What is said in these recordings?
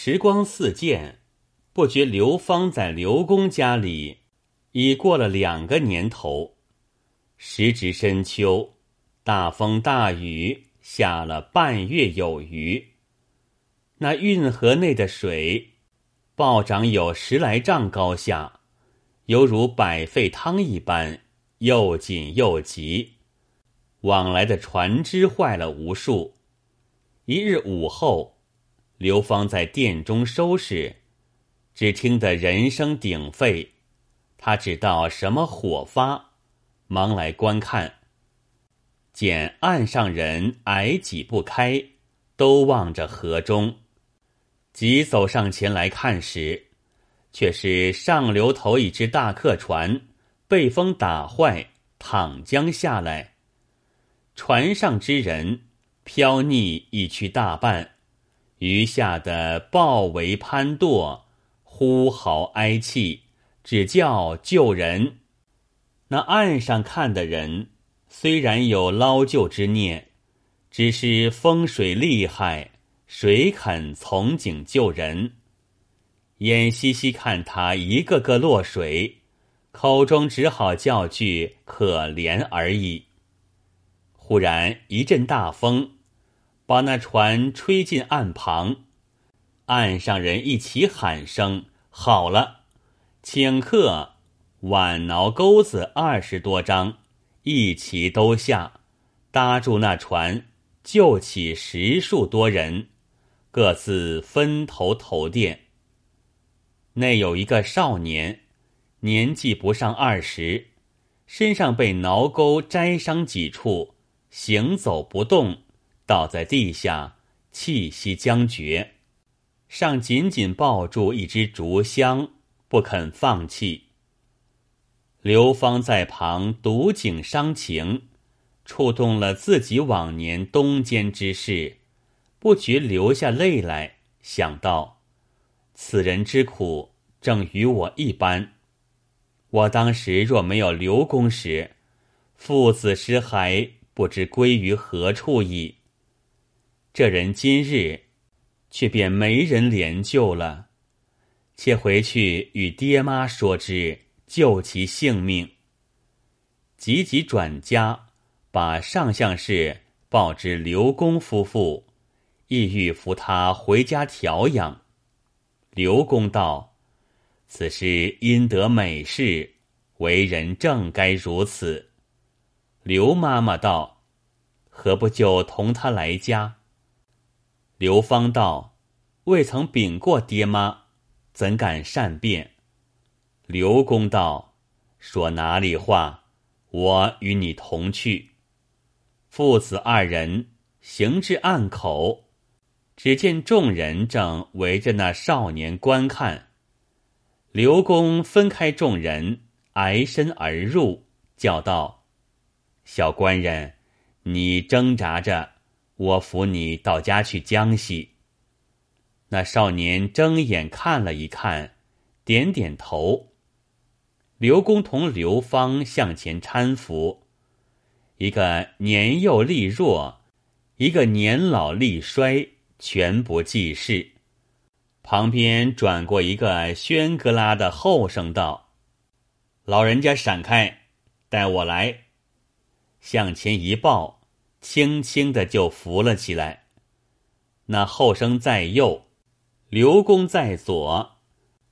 时光似箭，不觉刘芳在刘公家里已过了两个年头。时值深秋，大风大雨下了半月有余。那运河内的水暴涨有十来丈高下，犹如百沸汤一般，又紧又急。往来的船只坏了无数。一日午后，刘芳在殿中收拾，只听得人声鼎沸，他只道什么火发。忙来观看，见岸上人矮挤不开，都望着河中。急走上前来看时，却是上流头一只大客船被风打坏，躺江下来。船上之人飘溺已去大半，余下的抱围攀堕，呼嚎哀泣，只叫救人。那岸上看的人，虽然有捞救之念，只是风水厉害，谁肯从井救人？眼嘻嘻看他一个个落水，口中只好叫句可怜而已。忽然一阵大风，把那船吹进岸旁，岸上人一起喊声：“好了，请客。”挽挠钩子二十多张，一齐都下，搭住那船，救起十数多人，各自分头投店。内有一个少年，年纪不上二十，身上被挠钩摘伤几处，行走不动，倒在地下，气息将绝，尚紧紧抱住一支竹香，不肯放弃。刘芳在旁独景伤情，触动了自己往年东间之事，不觉流下泪来。想到此人之苦，正与我一般。我当时若没有刘公时，父子尸骸不知归于何处矣。这人今日却便没人怜救了，且回去与爹妈说之。救其性命。急急转家，把上相事报知刘公夫妇，意欲扶他回家调养。刘公道：“此事因得美事，为人正该如此。”刘妈妈道：“何不就同他来家？”刘芳道：“未曾禀过爹妈，怎敢善变？”刘公道：“说哪里话？我与你同去。”父子二人行至岸口，只见众人正围着那少年观看。刘公分开众人，挨身而入，叫道：“小官人，你挣扎着，我扶你到家去江西。”那少年睁眼看了一看，点点头。刘公同刘芳向前搀扶，一个年幼力弱，一个年老力衰，全不济事。旁边转过一个轩格拉的后生道：“老人家闪开，带我来。”向前一抱，轻轻的就扶了起来。那后生在右，刘公在左，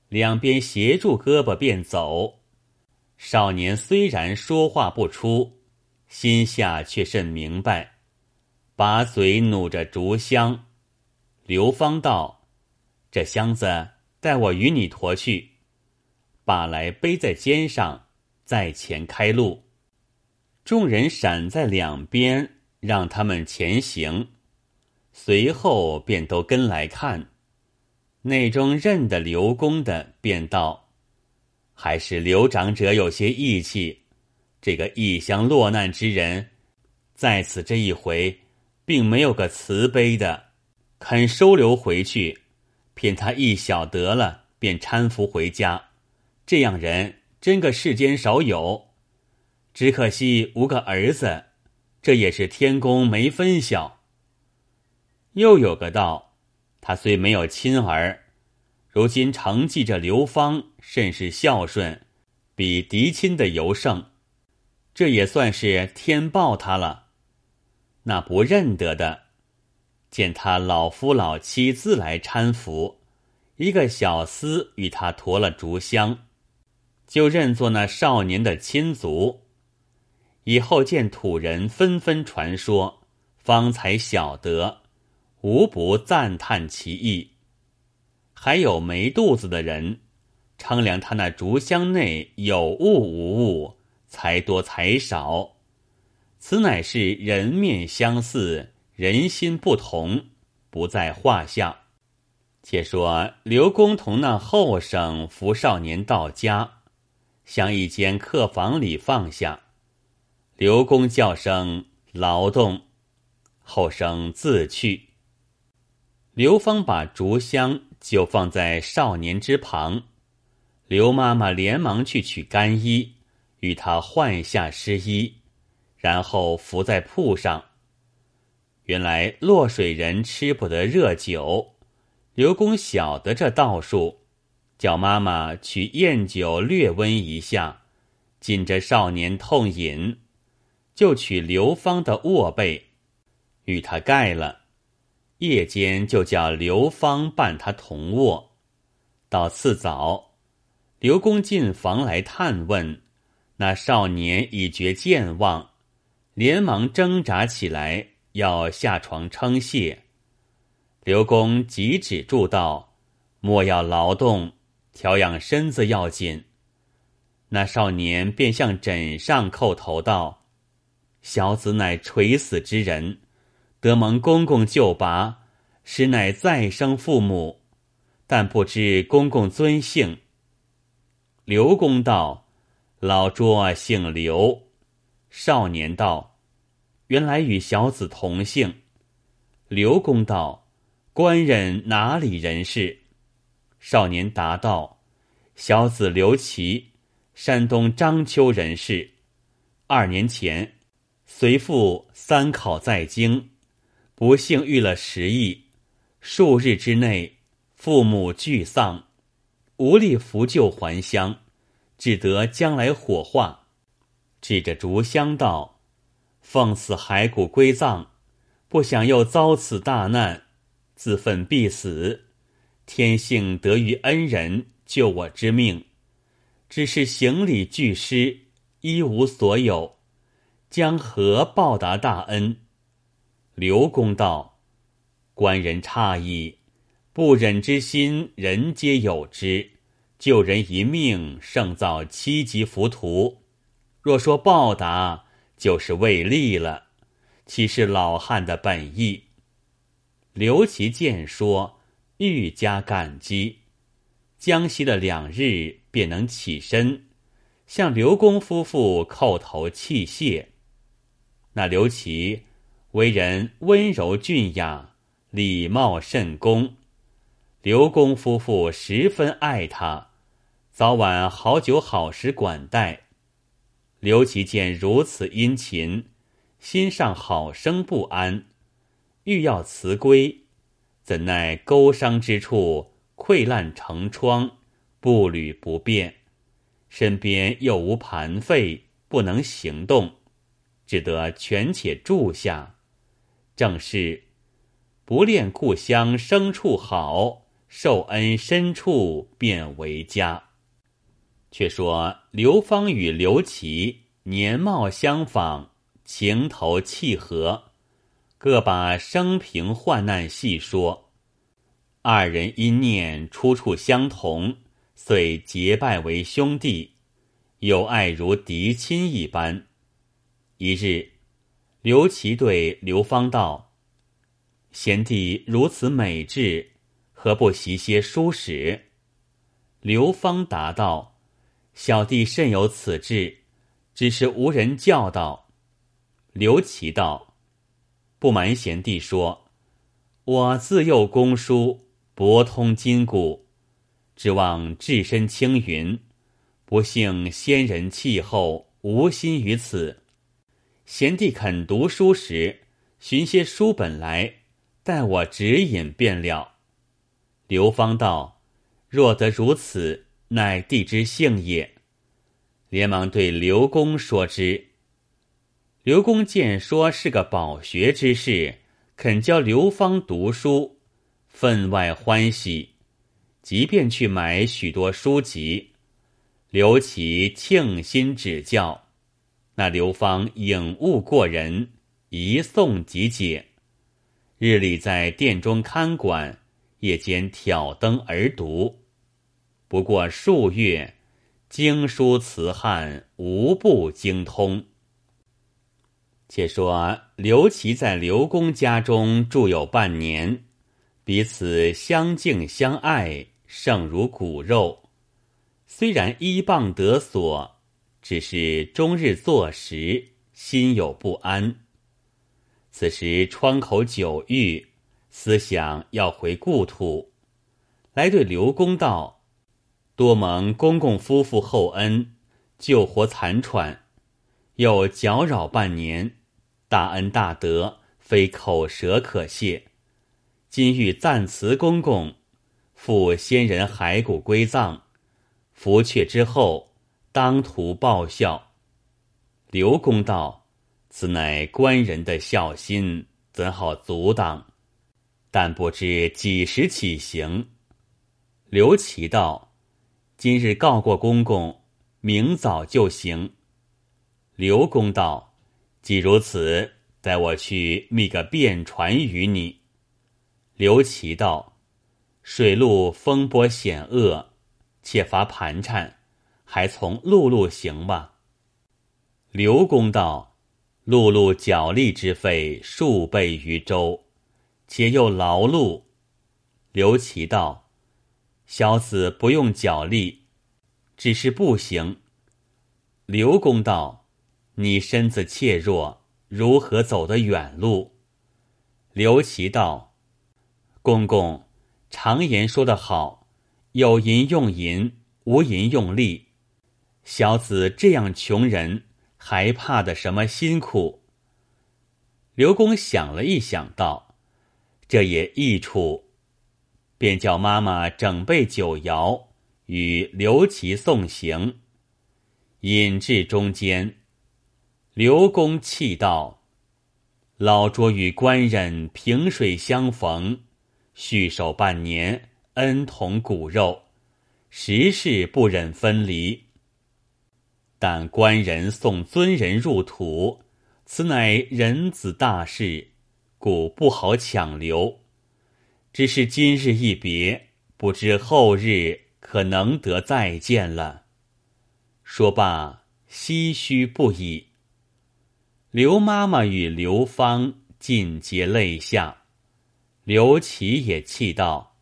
两边协助胳膊便走。少年虽然说话不出，心下却甚明白，把嘴努着竹香。刘芳道：“这箱子待我与你驮去，把来背在肩上，在前开路。”众人闪在两边，让他们前行。随后便都跟来看，内中认得刘公的，便道。还是刘长者有些义气，这个异乡落难之人，在此这一回，并没有个慈悲的，肯收留回去，骗他一小得了，便搀扶回家。这样人真个世间少有，只可惜无个儿子，这也是天公没分晓。又有个道，他虽没有亲儿，如今承继着刘芳，甚是孝顺，比嫡亲的尤胜，这也算是天报他了。那不认得的，见他老夫老妻自来搀扶，一个小厮与他驮了竹箱，就认作那少年的亲族。以后见土人纷纷传说，方才晓得。无不赞叹其意，还有没肚子的人，称量他那竹箱内有物无物，财多财少，此乃是人面相似，人心不同，不在话下。且说刘公同那后生扶少年到家，向一间客房里放下，刘公叫声劳动，后生自去。刘芳把竹箱就放在少年之旁，刘妈妈连忙去取干衣，与他换下湿衣，然后伏在铺上。原来落水人吃不得热酒，刘公晓得这道术，叫妈妈去验酒略温一下，紧着少年痛饮，就取刘芳的卧被，与他盖了。夜间就叫刘芳伴他同卧，到次早，刘公进房来探问，那少年已觉健忘，连忙挣扎起来要下床称谢。刘公急止住道：“莫要劳动，调养身子要紧。”那少年便向枕上叩头道：“小子乃垂死之人。”得蒙公公救拔，实乃再生父母，但不知公公尊姓。刘公道：“老拙姓刘。”少年道：“原来与小子同姓。”刘公道：“官人哪里人士？”少年答道：“小子刘琦，山东章丘人士。二年前，随父三考在京。”不幸遇了时疫，数日之内，父母俱丧，无力扶柩还乡，只得将来火化。指着竹香道：“奉此骸骨归葬，不想又遭此大难，自奋必死。天幸得遇恩人救我之命，只是行李俱失，一无所有，将何报答大恩？”刘公道：“官人诧异，不忍之心，人皆有之。救人一命，胜造七级浮屠。若说报答，就是为利了，岂是老汉的本意？”刘琦见说，愈加感激。将息了两日，便能起身，向刘公夫妇叩头泣谢。那刘琦。为人温柔俊雅，礼貌甚恭。刘公夫妇十分爱他，早晚好酒好食管待。刘琦见如此殷勤，心上好生不安，欲要辞归，怎奈钩伤之处溃烂成疮，步履不便，身边又无盘费，不能行动，只得权且住下。正是不恋故乡生处好，受恩深处便为家。却说刘芳与刘琦年貌相仿，情投契合，各把生平患难细说。二人因念出处相同，遂结拜为兄弟，友爱如嫡亲一般。一日。刘琦对刘芳道：“贤弟如此美质，何不习些书史？”刘芳答道：“小弟甚有此志，只是无人教导。”刘琦道：“不瞒贤弟说，我自幼攻书，博通今古，指望置身青云，不幸先人气候，无心于此。”贤弟肯读书时，寻些书本来，待我指引便了。刘芳道：“若得如此，乃帝之幸也。”连忙对刘公说之。刘公见说是个饱学之士，肯教刘芳读书，分外欢喜，即便去买许多书籍。刘琦庆心指教，那刘芳颖悟过人，一诵即解。日里在殿中看管，夜间挑灯而读。不过数月，经书词汉无不精通。且说刘琦在刘公家中住有半年，彼此相敬相爱，胜如骨肉。虽然依傍得所，只是终日坐食，心有不安。此时窗口久郁，思想要回故土，来对刘公道：“多蒙公公夫妇厚恩，救活残喘，又搅扰半年。”大恩大德，非口舌可谢。今欲暂辞公公，赴先人骸骨归葬，拂却之后，当图报效。刘公道：“此乃官人的孝心，怎好阻挡？但不知几时起行。”刘琦道：“今日告过公公，明早就行。”刘公道。既如此，待我去觅个便船与你。刘琦道：“水路风波险恶，且乏盘缠，还从陆路行吧。”刘公道：“陆路脚力之费数倍于舟，且又劳碌。”刘琦道：“小子不用脚力，只是步行。”刘公道。你身子怯弱，如何走得远路？刘琦道：“公公，常言说得好，有银用银，无银用力。小子这样穷人，还怕的什么辛苦？”刘公想了一想，道：“这也易处。”便叫妈妈整备酒肴，与刘琦送行，引至中间。刘公气道：“老拙与官人萍水相逢，续守半年，恩同骨肉，实是不忍分离。但官人送尊人入土，此乃人子大事，故不好强留。只是今日一别，不知后日可能得再见了。”说罢，唏嘘不已。刘妈妈与刘芳尽皆泪下，刘琦也气道：“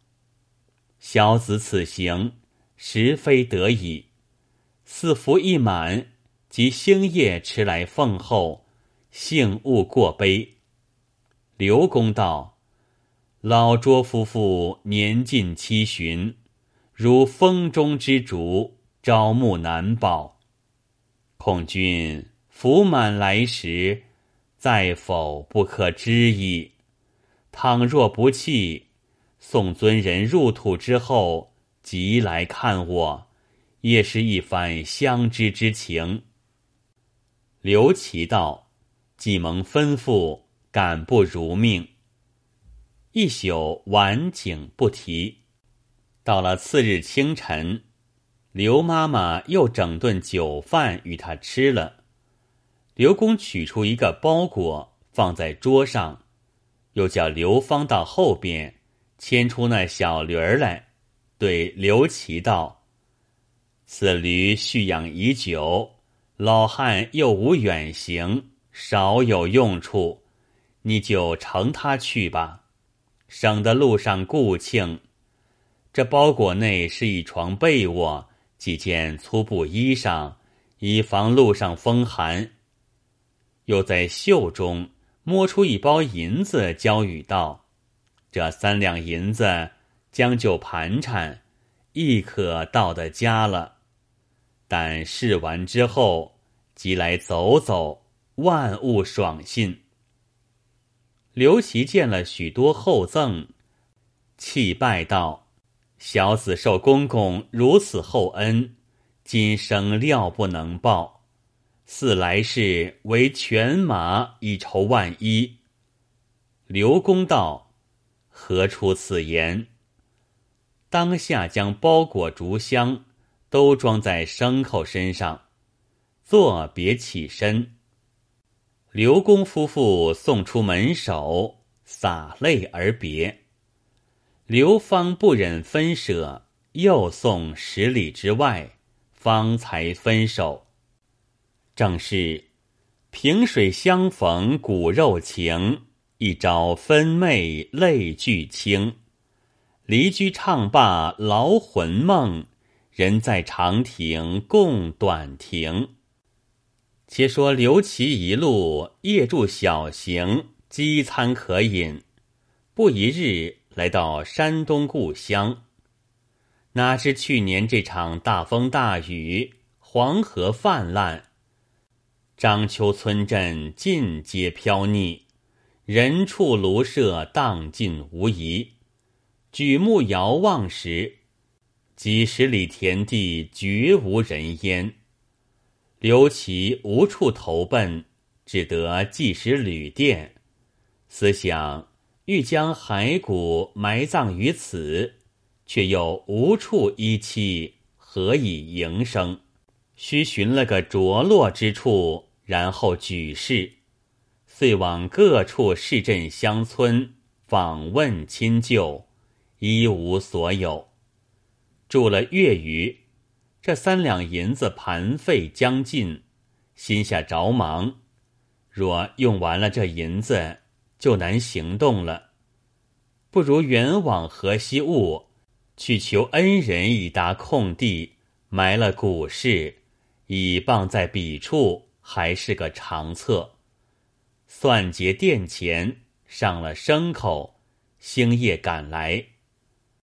小子此行实非得已，四福一满，即星夜迟来奉候，幸勿过悲。”刘公道：“老拙夫妇年近七旬，如风中之烛，朝暮难保，恐君。”福满来时，在否不可知矣。倘若不弃，送尊人入土之后，即来看我，也是一番相知之情。刘琦道：“既蒙吩咐，敢不如命？”一宿晚景不提。到了次日清晨，刘妈妈又整顿酒饭与他吃了。刘公取出一个包裹放在桌上，又叫刘芳到后边牵出那小驴儿来，对刘琦道：“此驴蓄养已久，老汉又无远行，少有用处，你就乘它去吧，省得路上顾庆。这包裹内是一床被窝，几件粗布衣裳，以防路上风寒。”又在袖中摸出一包银子，交与道：“这三两银子将就盘缠，亦可到的家了。但试完之后，即来走走，万物爽信。”刘琦见了许多厚赠，泣拜道：“小子受公公如此厚恩，今生料不能报，似来世为犬马以酬万一。刘公道：“何出此言？”当下将包裹竹箱都装在牲口身上，作别起身。刘公夫妇送出门首，洒泪而别。刘芳不忍分舍，又送十里之外，方才分手。正是萍水相逢骨肉情，一朝分袂泪俱倾。离居唱罢劳魂梦，人在长亭共短亭。且说刘琦一路夜住小行，饥餐可饮，不一日。来到山东故乡，哪知去年这场大风大雨，黄河泛滥，章丘村镇尽皆飘溺，人畜庐舍荡尽无遗。举目遥望时，几十里田地绝无人烟。刘琦无处投奔，只得寄食旅店，思想。欲将骸骨埋葬于此，却又无处依栖，何以营生？须寻了个着落之处，然后举事。遂往各处市镇乡村访问亲旧，一无所有。住了月余，这三两银子盘费将尽，心下着忙。若用完了这银子，就难行动了，不如远往河西坞，去求恩人以达空地，埋了古事，以傍在彼处，还是个长策。算结殿前上了牲口，星夜赶来，